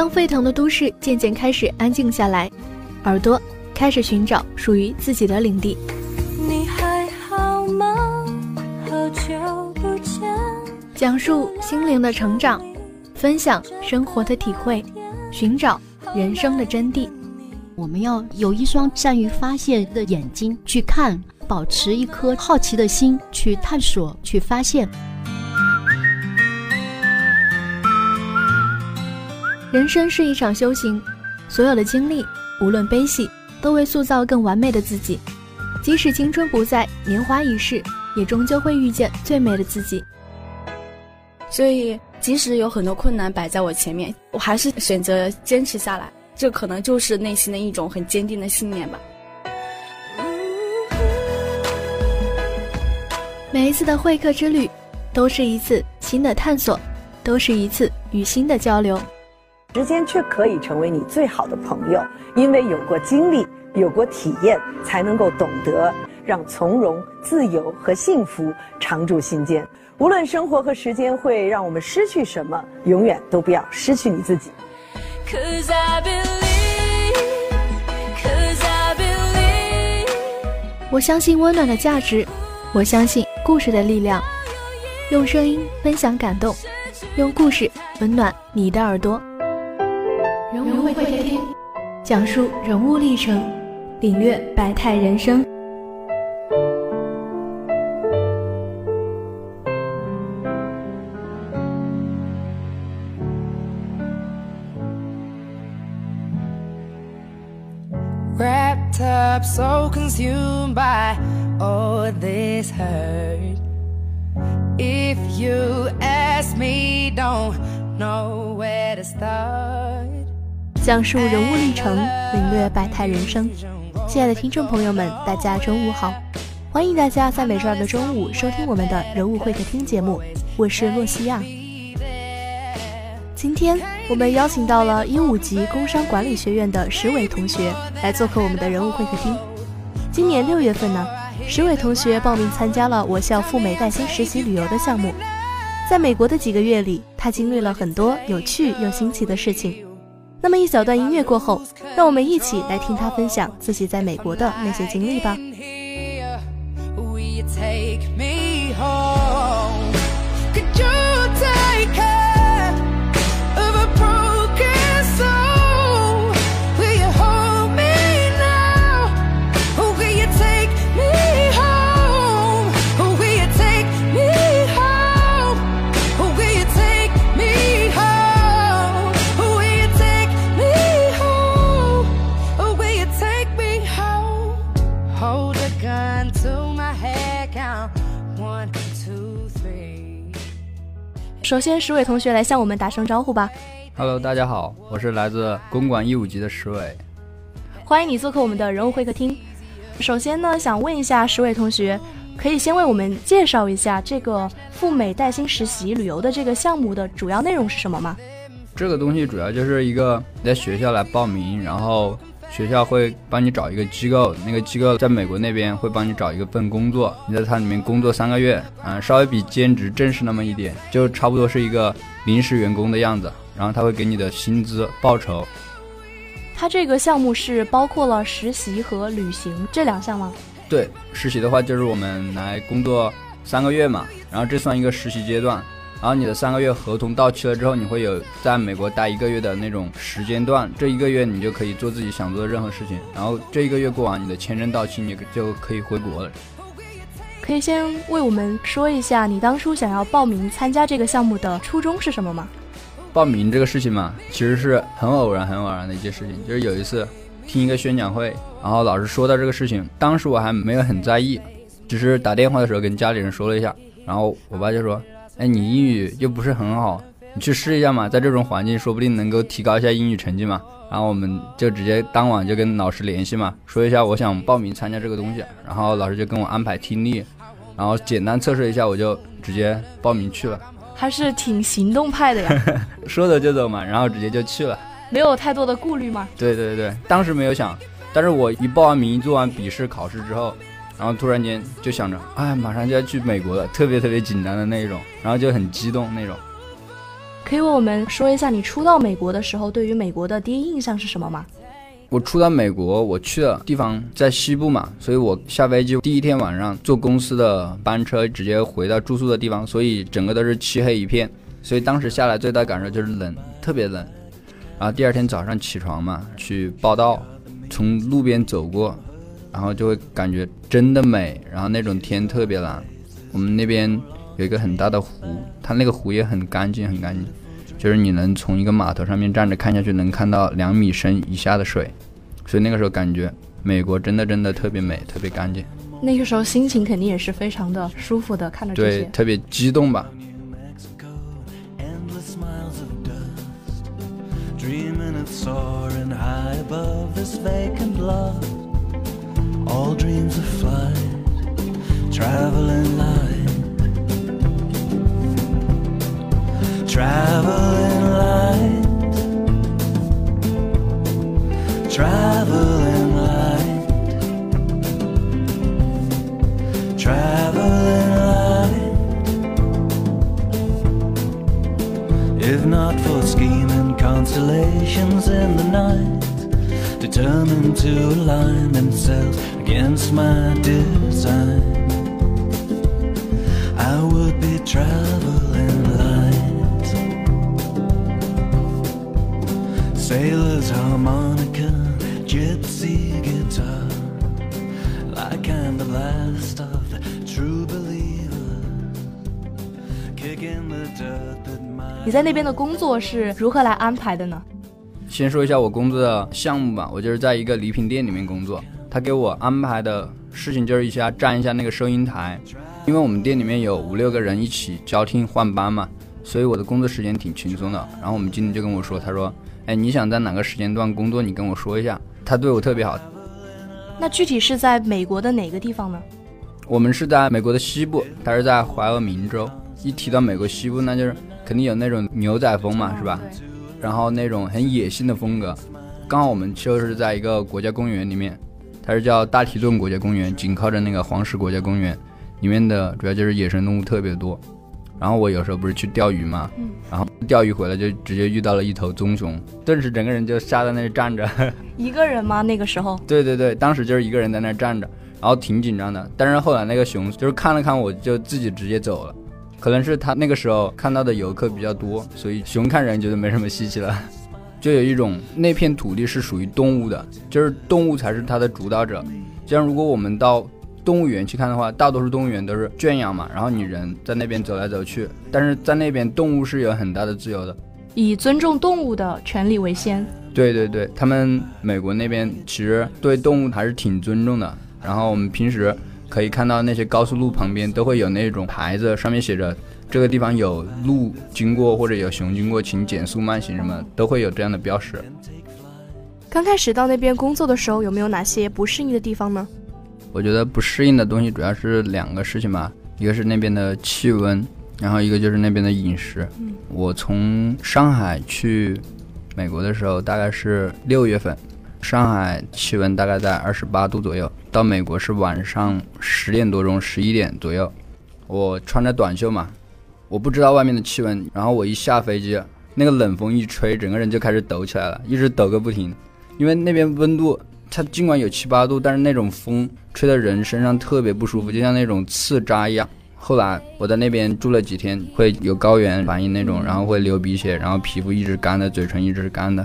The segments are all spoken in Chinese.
当沸腾的都市渐渐开始安静下来，耳朵开始寻找属于自己的领地。你还好吗？好久不见。讲述心灵的成长，分享生活的体会，寻找人生的真谛。我们要有一双善于发现的眼睛去看，保持一颗好奇的心去探索、去发现。人生是一场修行，所有的经历，无论悲喜，都为塑造更完美的自己。即使青春不在，年华已逝，也终究会遇见最美的自己。所以，即使有很多困难摆在我前面，我还是选择坚持下来。这可能就是内心的一种很坚定的信念吧。每一次的会客之旅，都是一次新的探索，都是一次与新的交流。时间却可以成为你最好的朋友，因为有过经历，有过体验，才能够懂得让从容、自由和幸福常驻心间。无论生活和时间会让我们失去什么，永远都不要失去你自己。我相信温暖的价值，我相信故事的力量。用声音分享感动，用故事温暖你的耳朵。人物会客厅，讲述人物历程，领略百态人生。Wrapped up, so consumed by all this hurt. If you ask me, don't know where to start. 讲述人物历程，领略百态人生。亲爱的听众朋友们，大家中午好！欢迎大家在每周二的中午收听我们的人物会客厅节目，我是洛西亚。今天我们邀请到了一五级工商管理学院的石伟同学来做客我们的人物会客厅。今年六月份呢，石伟同学报名参加了我校赴美带薪实习旅游的项目。在美国的几个月里，他经历了很多有趣又新奇的事情。那么一小段音乐过后，让我们一起来听他分享自己在美国的那些经历吧。Good job 首先，石伟同学来向我们打声招呼吧。Hello，大家好，我是来自公馆一五级的石伟，欢迎你做客我们的人物会客厅。首先呢，想问一下石伟同学，可以先为我们介绍一下这个赴美带薪实习旅游的这个项目的主要内容是什么吗？这个东西主要就是一个在学校来报名，然后。学校会帮你找一个机构，那个机构在美国那边会帮你找一个份工作，你在它里面工作三个月，啊，稍微比兼职正式那么一点，就差不多是一个临时员工的样子。然后他会给你的薪资报酬。他这个项目是包括了实习和旅行这两项吗？对，实习的话就是我们来工作三个月嘛，然后这算一个实习阶段。然后你的三个月合同到期了之后，你会有在美国待一个月的那种时间段，这一个月你就可以做自己想做的任何事情。然后这一个月过完，你的签证到期，你就可以回国了。可以先为我们说一下你当初想要报名参加这个项目的初衷是什么吗？报名这个事情嘛，其实是很偶然、很偶然的一件事情。就是有一次听一个宣讲会，然后老师说到这个事情，当时我还没有很在意，只是打电话的时候跟家里人说了一下，然后我爸就说。哎，你英语又不是很好，你去试一下嘛，在这种环境，说不定能够提高一下英语成绩嘛。然后我们就直接当晚就跟老师联系嘛，说一下我想报名参加这个东西，然后老师就跟我安排听力，然后简单测试一下，我就直接报名去了。还是挺行动派的呀，说走就走嘛，然后直接就去了，没有太多的顾虑吗？对对对，当时没有想，但是我一报完名，做完笔试考试之后。然后突然间就想着，哎，马上就要去美国了，特别特别紧张的那一种，然后就很激动那种。可以为我们说一下你初到美国的时候，对于美国的第一印象是什么吗？我初到美国，我去的地方在西部嘛，所以我下飞机第一天晚上坐公司的班车直接回到住宿的地方，所以整个都是漆黑一片，所以当时下来最大感受就是冷，特别冷。然后第二天早上起床嘛，去报道，从路边走过，然后就会感觉真的美，然后那种天特别蓝。我们那边有一个很大的湖，它那个湖也很干净，很干净。就是你能从一个码头上面站着看下去，能看到两米深以下的水，所以那个时候感觉美国真的真的特别美，特别干净。那个时候心情肯定也是非常的舒服的，看着这对，特别激动吧。dreaming of soaring high above this vacant lot. All dreams of flight, traveling light, traveling light, traveling light, traveling light. If not for scheming constellations in the night, determined to align themselves against my design, I would be traveling light. Sailor's harmonica, gypsy guitar, like I'm the last of the true believers, kicking the dirt that my 你在那边的工作是如何来安排的呢？先说一下我工作的项目吧，我就是在一个礼品店里面工作，他给我安排的事情就是一下站一下那个收银台，因为我们店里面有五六个人一起交替换班嘛，所以我的工作时间挺轻松的。然后我们经理就跟我说，他说，哎，你想在哪个时间段工作，你跟我说一下。他对我特别好。那具体是在美国的哪个地方呢？我们是在美国的西部，他是在怀俄明州。一提到美国西部，那就是肯定有那种牛仔风嘛，是吧？然后那种很野性的风格。刚好我们就是在一个国家公园里面，它是叫大提顿国家公园，紧靠着那个黄石国家公园，里面的主要就是野生动物特别多。然后我有时候不是去钓鱼嘛，然后钓鱼回来就直接遇到了一头棕熊，顿时整个人就吓在那里站着。一个人吗？那个时候？对对对，当时就是一个人在那站着，然后挺紧张的。但是后来那个熊就是看了看我，就自己直接走了。可能是他那个时候看到的游客比较多，所以熊看人觉得没什么稀奇了。就有一种那片土地是属于动物的，就是动物才是它的主导者。这样如果我们到动物园去看的话，大多数动物园都是圈养嘛，然后你人在那边走来走去，但是在那边动物是有很大的自由的。以尊重动物的权利为先。对对对，他们美国那边其实对动物还是挺尊重的。然后我们平时可以看到那些高速路旁边都会有那种牌子，上面写着这个地方有鹿经过或者有熊经过，请减速慢行什么，都会有这样的标识。刚开始到那边工作的时候，有没有哪些不适应的地方呢？我觉得不适应的东西主要是两个事情吧，一个是那边的气温，然后一个就是那边的饮食。我从上海去美国的时候大概是六月份，上海气温大概在二十八度左右，到美国是晚上十点多钟、十一点左右。我穿着短袖嘛，我不知道外面的气温，然后我一下飞机，那个冷风一吹，整个人就开始抖起来了，一直抖个不停。因为那边温度，它尽管有七八度，但是那种风吹的人身上特别不舒服，就像那种刺扎一样。后来我在那边住了几天，会有高原反应那种，然后会流鼻血，然后皮肤一直干的，嘴唇一直是干的，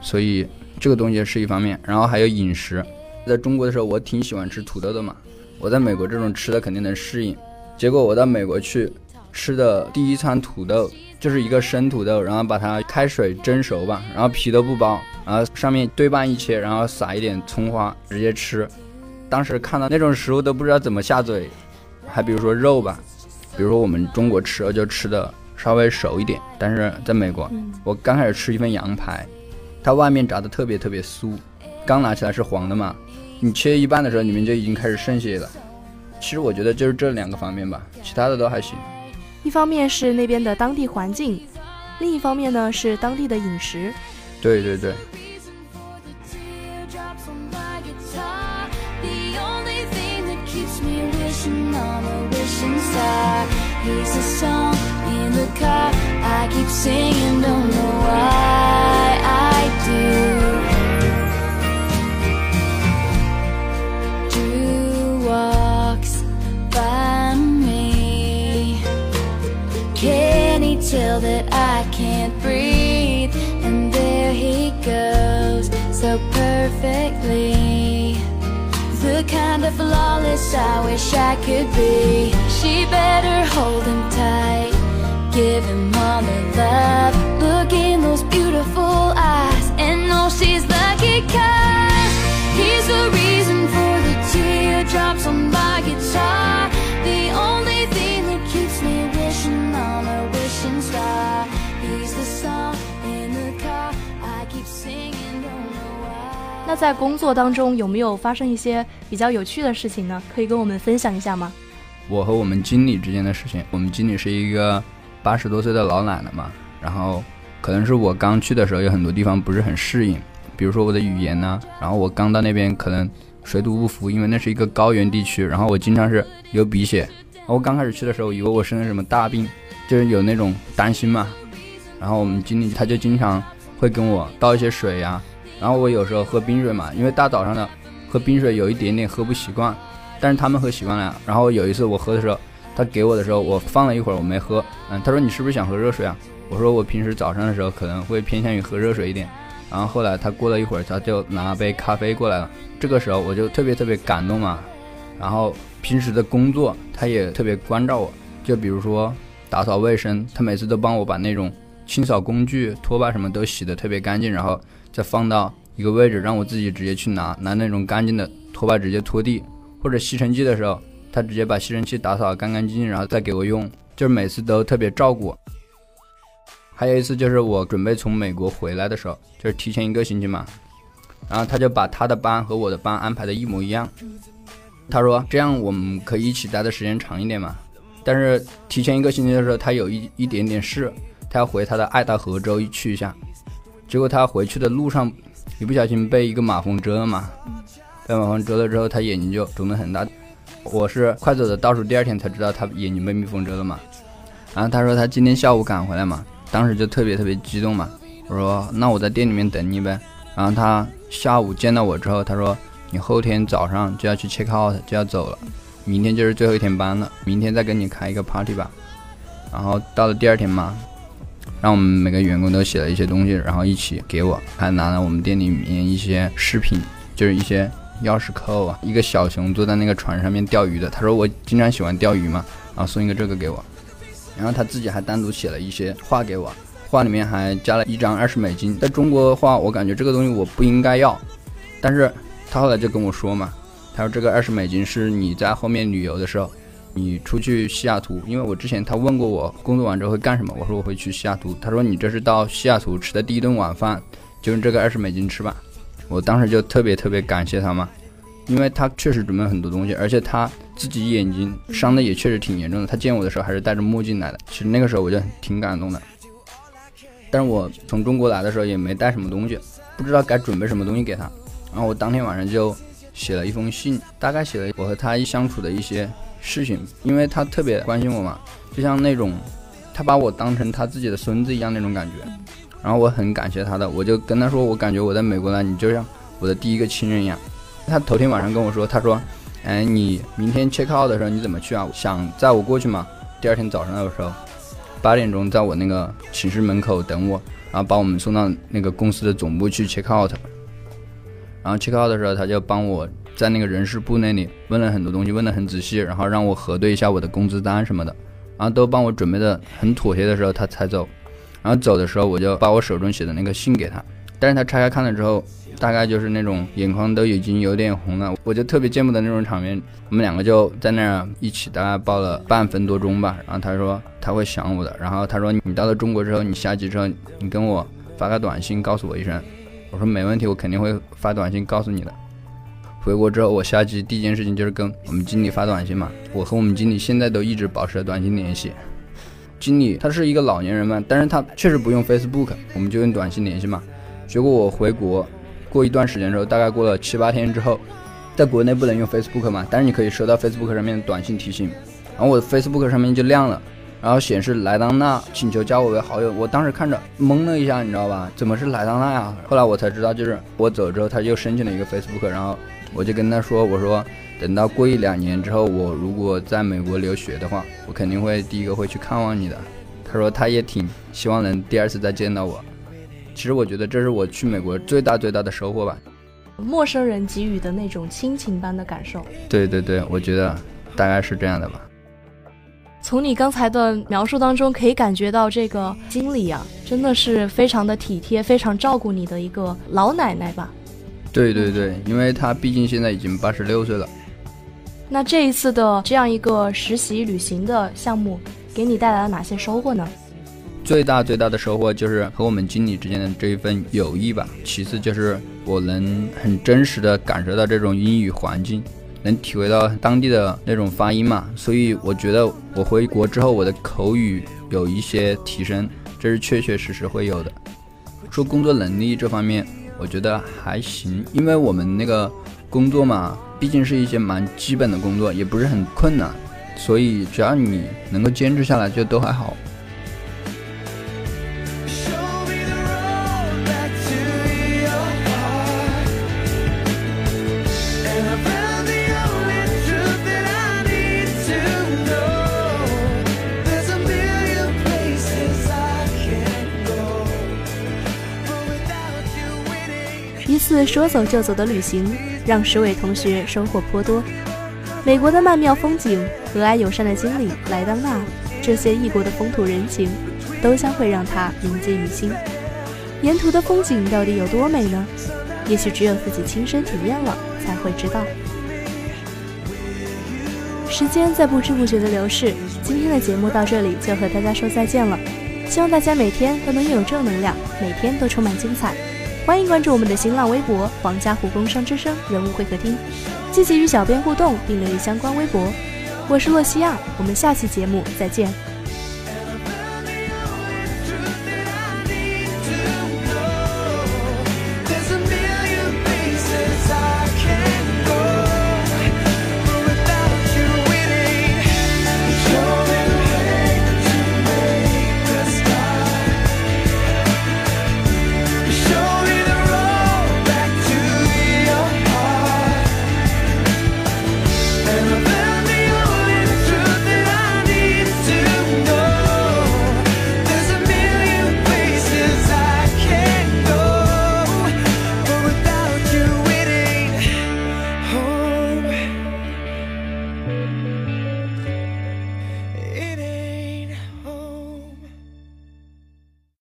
所以这个东西是一方面。然后还有饮食，在中国的时候我挺喜欢吃土豆的嘛，我在美国这种吃的肯定能适应。结果我到美国去吃的第一餐土豆就是一个生土豆，然后把它开水蒸熟吧，然后皮都不剥，然后上面对半一切，然后撒一点葱花，直接吃。当时看到那种食物都不知道怎么下嘴，还比如说肉吧，比如说我们中国吃肉就吃的稍微熟一点，但是在美国，我刚开始吃一份羊排，它外面炸的特别特别酥，刚拿起来是黄的嘛，你切一半的时候里面就已经开始渗血了。其实我觉得就是这两个方面吧，其他的都还行。一方面是那边的当地环境，另一方面呢是当地的饮食。对对对。Teardrops on my guitar. The only thing that keeps me wishing on a wishing star. Here's a song in the car. I keep singing. Chill that I can't breathe. And there he goes, so perfectly. The kind of flawless I wish I could be. She better hold him tight, give him all her love. Look in those beautiful eyes, and know she's lucky 'cause 在工作当中有没有发生一些比较有趣的事情呢？可以跟我们分享一下吗？我和我们经理之间的事情，我们经理是一个八十多岁的老奶奶嘛，然后可能是我刚去的时候有很多地方不是很适应，比如说我的语言呢、然后我刚到那边可能水土不服，因为那是一个高原地区，然后我经常是流鼻血，我刚开始去的时候以为我生了什么大病，就是有那种担心嘛，然后我们经理他就经常会跟我倒一些水呀、然后我有时候喝冰水嘛，因为大早上的喝冰水有一点点喝不习惯，但是他们喝习惯了。然后有一次我喝的时候，他给我的时候，我放了一会儿我没喝，嗯，他说你是不是想喝热水啊？我说我平时早上的时候可能会偏向于喝热水一点。然后后来他过了一会儿，他就拿杯咖啡过来了，这个时候我就特别特别感动嘛。然后平时的工作他也特别关照我，就比如说打扫卫生，他每次都帮我把那种清扫工具、拖把什么都洗得特别干净，然后再放到一个位置，让我自己直接去拿，拿那种干净的拖把直接拖地，或者吸尘器的时候，他直接把吸尘器打扫干干净净，然后再给我用，就是每次都特别照顾我。还有一次就是我准备从美国回来的时候，就是提前一个星期嘛，然后他就把他的班和我的班安排的一模一样，他说这样我们可以一起待的时间长一点嘛。但是提前一个星期的时候，他有一一点点事，他要回他的爱达荷州去一下，结果他回去的路上一不小心被一个马蜂蛰了嘛，被马蜂蛰了之后，他眼睛就肿得很大。我是快走的倒数第二天才知道他眼睛被蜜蜂蛰了嘛。然后他说他今天下午赶回来嘛，当时就特别特别激动嘛。我说那我在店里面等你呗。然后他下午见到我之后，他说你后天早上就要去 check out 就要走了，明天就是最后一天班了，明天再跟你开一个 party 吧。然后到了第二天嘛，让我们每个员工都写了一些东西，然后一起给我，还拿了我们店里面一些饰品，就是一些钥匙扣啊，一个小熊坐在那个船上面钓鱼的。他说我经常喜欢钓鱼嘛，然后送一个这个给我。然后他自己还单独写了一些画给我，画里面还加了一张二十美金。在中国的话，我感觉这个东西我不应该要，但是他后来就跟我说嘛，他说这个二十美金是你在后面旅游的时候，你出去西雅图，因为我之前他问过我工作完之后会干什么，我说我会去西雅图，他说你这是到西雅图吃的第一顿晚饭，就用这个二十美金吃吧。我当时就特别特别感谢他嘛，因为他确实准备很多东西，而且他自己眼睛伤的也确实挺严重的。他见我的时候还是戴着墨镜来的，其实那个时候我就挺感动的。但是我从中国来的时候也没带什么东西，不知道该准备什么东西给他。然后我当天晚上就写了一封信，大概写了我和他一相处的一些事情，因为他特别关心我嘛，就像那种他把我当成他自己的孙子一样那种感觉。然后我很感谢他的，我就跟他说，我感觉我在美国呢，你就像我的第一个亲人一样。他头天晚上跟我说，他说，哎，你明天 check out 的时候你怎么去啊？想载我过去吗？第二天早上的时候，八点钟在我那个寝室门口等我，然后把我们送到那个公司的总部去 check out。然后 check out 的时候，他就帮我在那个人事部那里问了很多东西，问得很仔细，然后让我核对一下我的工资单什么的，然后都帮我准备的很妥帖的时候，他才走。然后走的时候，我就把我手中写的那个信给他，但是他拆开看了之后，大概就是那种眼眶都已经有点红了，我就特别见不得那种场面。我们两个就在那儿一起大概抱了半分多钟吧。然后他说他会想我的，然后他说你到了中国之后，你下机之后，你跟我发个短信告诉我一声。我说没问题，我肯定会发短信告诉你的。回国之后，我下机第一件事情就是跟我们经理发短信嘛。我和我们经理现在都一直保持着短信联系。经理他是一个老年人嘛，但是他确实不用 Facebook，我们就用短信联系嘛。结果我回国过一段时间之后，大概过了七八天之后，在国内不能用 Facebook 嘛，但是你可以收到 Facebook 上面的短信提醒，然后我 Facebook 上面就亮了，然后显示莱当娜请求加我为好友。我当时看着懵了一下，你知道吧？怎么是莱当娜呀？后来我才知道，就是我走之后，他又申请了一个 Facebook，然后我就跟他说，我说。等到过一两年之后，我如果在美国留学的话，我肯定会第一个会去看望你的。他说他也挺希望能第二次再见到我。其实我觉得这是我去美国最大最大的收获吧。陌生人给予的那种亲情般的感受。对对对，我觉得大概是这样的吧。从你刚才的描述当中，可以感觉到这个经理啊，真的是非常的体贴，非常照顾你的一个老奶奶吧？对对对，因为她毕竟现在已经八十六岁了。那这一次的这样一个实习旅行的项目，给你带来了哪些收获呢？最大最大的收获就是和我们经理之间的这一份友谊吧。其次就是我能很真实的感受到这种英语环境。能体会到当地的那种发音嘛，所以我觉得我回国之后我的口语有一些提升，这是确确实实会有的。说工作能力这方面，我觉得还行，因为我们那个工作嘛，毕竟是一些蛮基本的工作，也不是很困难，所以只要你能够坚持下来，就都还好。次说走就走的旅行，让石伟同学收获颇多。美国的曼妙风景、和蔼友善的经理莱当娜，这些异国的风土人情，都将会让他铭记于心。沿途的风景到底有多美呢？也许只有自己亲身体验了，才会知道。时间在不知不觉的流逝，今天的节目到这里就和大家说再见了。希望大家每天都能拥有正能量，每天都充满精彩。欢迎关注我们的新浪微博“皇家湖工商之声人物会客厅”，积极与小编互动并留意相关微博。我是洛西亚，我们下期节目再见。